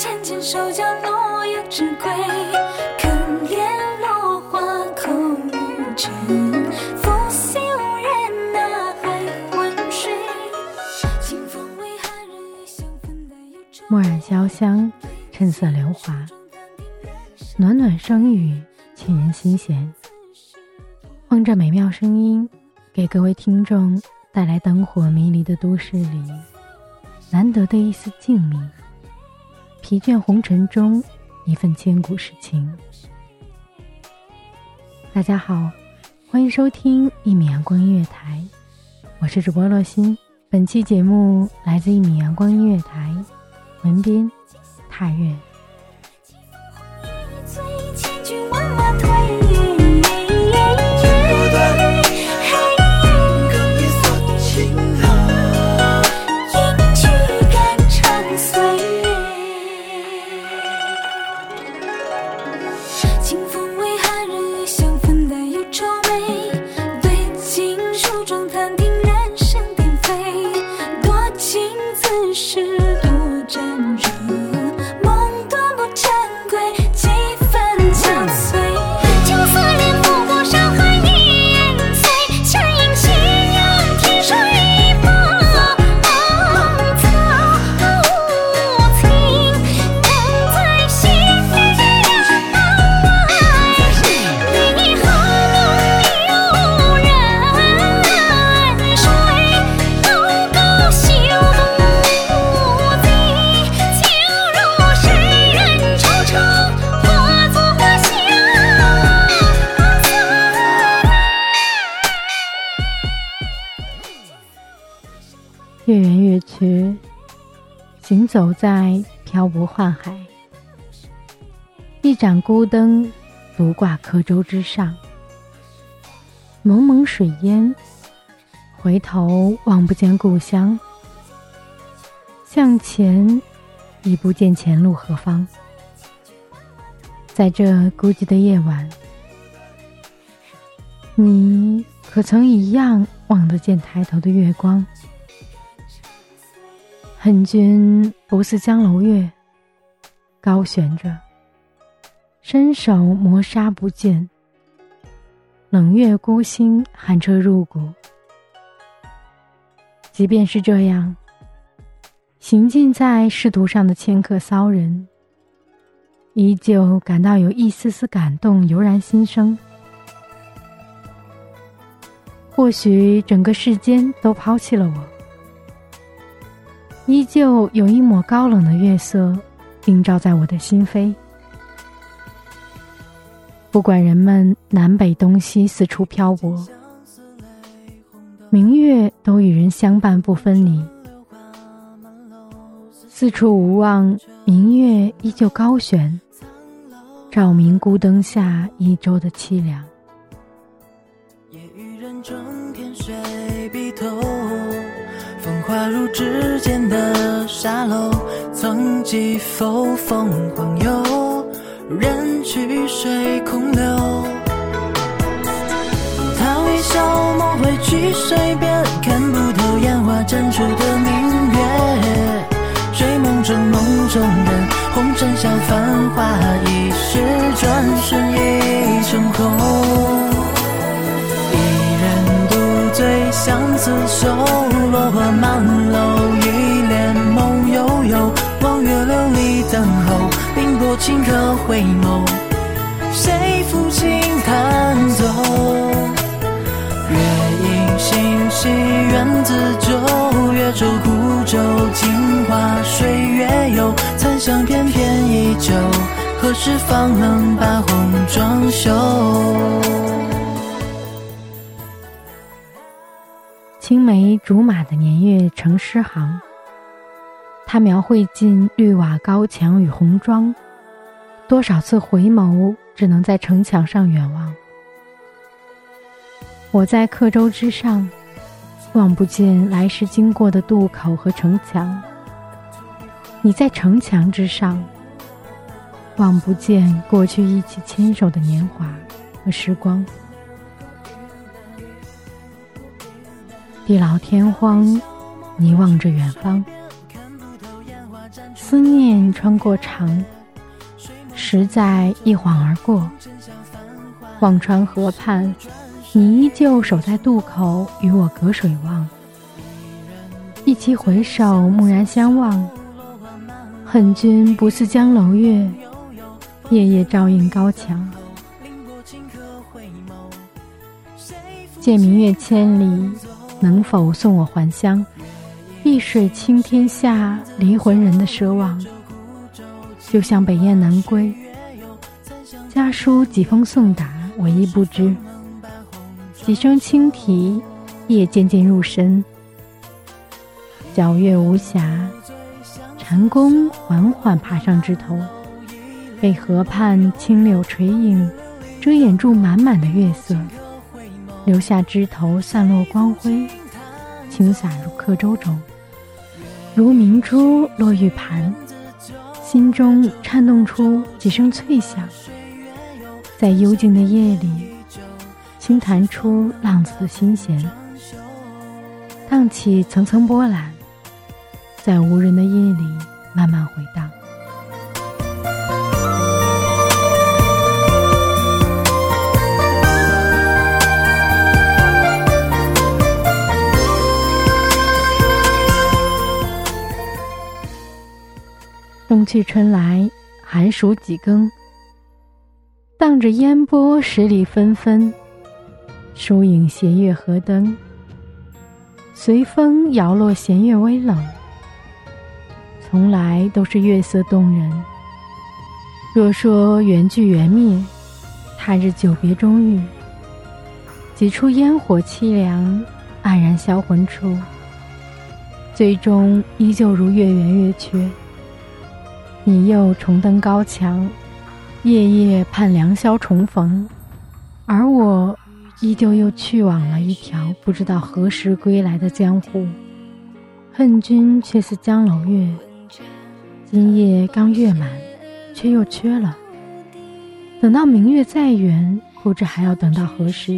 针浅浅手脚落叶知归。墨染潇湘，趁色流华，暖暖声语，沁人心弦。望着美妙声音，给各位听众带来灯火迷离的都市里难得的一丝静谧。疲倦红尘中一份千古诗情。大家好，欢迎收听一米阳光音乐台，我是主播洛心。本期节目来自一米阳光音乐台，文编踏月。月圆月缺，行走在漂泊宦海，一盏孤灯独挂客舟之上，蒙蒙水烟，回头望不见故乡，向前已不见前路何方。在这孤寂的夜晚，你可曾一样望得见抬头的月光？恨君不似江楼月，高悬着，伸手磨砂不见。冷月孤星，寒彻入骨。即便是这样，行进在仕途上的迁客骚人，依旧感到有一丝丝感动油然心生。或许整个世间都抛弃了我。依旧有一抹高冷的月色映照在我的心扉。不管人们南北东西四处漂泊，明月都与人相伴不分离。四处无望，明月依旧高悬，照明孤灯下一周的凄凉。滑入指尖的沙漏，曾几否凤凰游，人去水空冰波清客回眸，谁抚琴弹奏？月影星稀，缘自旧，越舟孤舟，镜花水月游，残香翩翩依旧，何时方能把红妆休？青梅竹马的年月成诗行，他描绘尽绿瓦高墙与红妆，多少次回眸，只能在城墙上远望。我在客舟之上，望不见来时经过的渡口和城墙；你在城墙之上，望不见过去一起牵手的年华和时光。地老天荒，你望着远方，思念穿过长，实在一晃而过。忘川河畔，你依旧守在渡口，与我隔水望。一齐回首，蓦然相望。恨君不似江楼月，夜夜照映高墙。借明月千里，能否送我还乡？碧水清天下，离魂人的奢望，就像北雁南归。家书几封送达，我亦不知。几声轻啼，夜渐渐入深。皎月无暇，蟾宫缓缓爬上枝头，被河畔青柳垂影遮掩住满满的月色，留下枝头散落光辉，轻洒入客舟中，如明珠落玉盘，心中颤动出几声脆响。在幽静的夜里，轻弹出浪子的心弦，荡起层层波澜，在无人的夜里慢慢回去春来，寒暑几更。荡着烟波，十里纷纷。疏影斜月河灯，随风摇落，弦月微冷。从来都是月色动人。若说缘聚缘灭，他日久别终遇。几处烟火凄凉，黯然销魂处。最终依旧如月圆月缺。你又重登高墙，夜夜盼良宵重逢，而我依旧又去往了一条不知道何时归来的江湖。恨君却似江楼月，今夜刚月满，却又缺了。等到明月再圆，不知还要等到何时。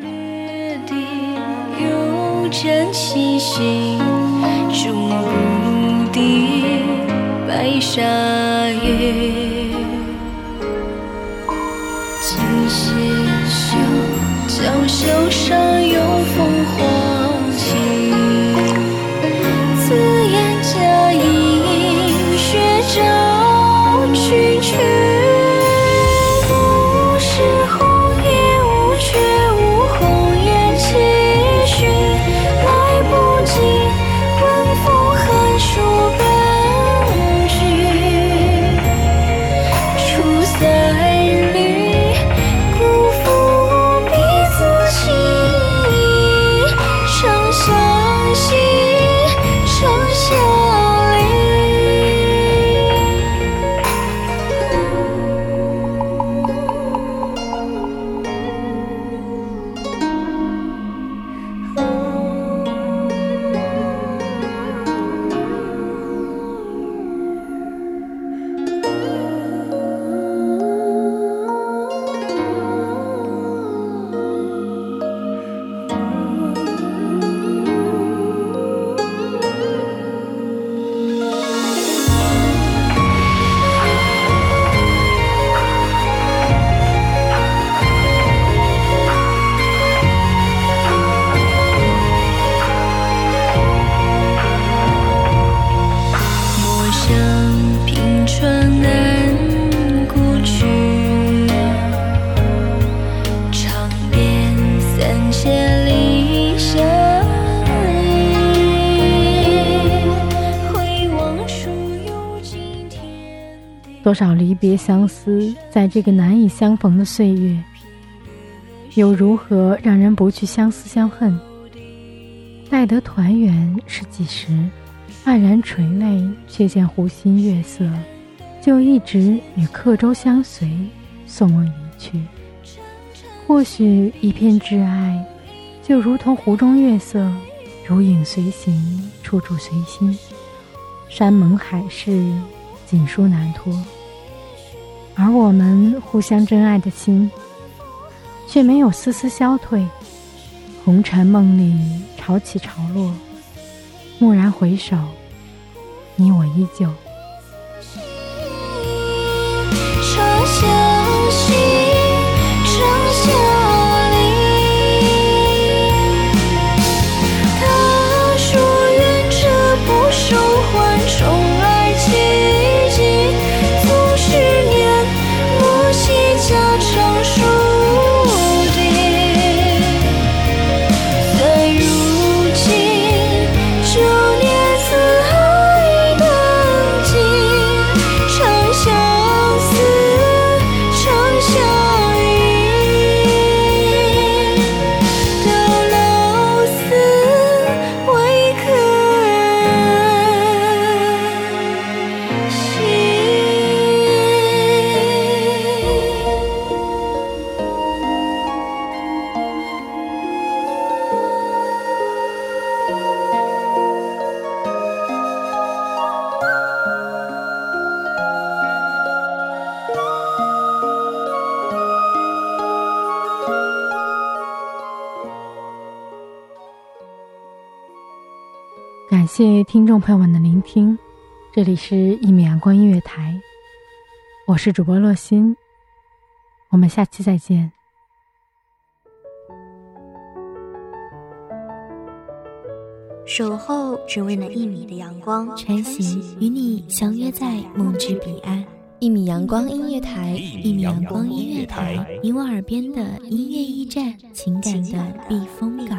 略地有真气息，终不敌白沙月。今斜袖，江袖上有风多少离别相思，在这个难以相逢的岁月，又如何让人不去相思相恨？待得团圆是几时？黯然垂泪，却见湖心月色，就一直与客舟相随，送我一去。或许一片挚爱，就如同湖中月色，如影随形，处处随心。山盟海誓。锦书难托，而我们互相真爱的心，却没有丝丝消退。红尘梦里潮起潮落，蓦然回首，你我依旧。感谢听众朋友们的聆听，这里是《一米阳光音乐台》，我是主播洛心，我们下期再见。守候只为那一米的阳光，晨行与你相约在梦之彼岸。一米阳光音乐台，一米阳光音乐台，你我耳边的音乐驿站，情感的避风港。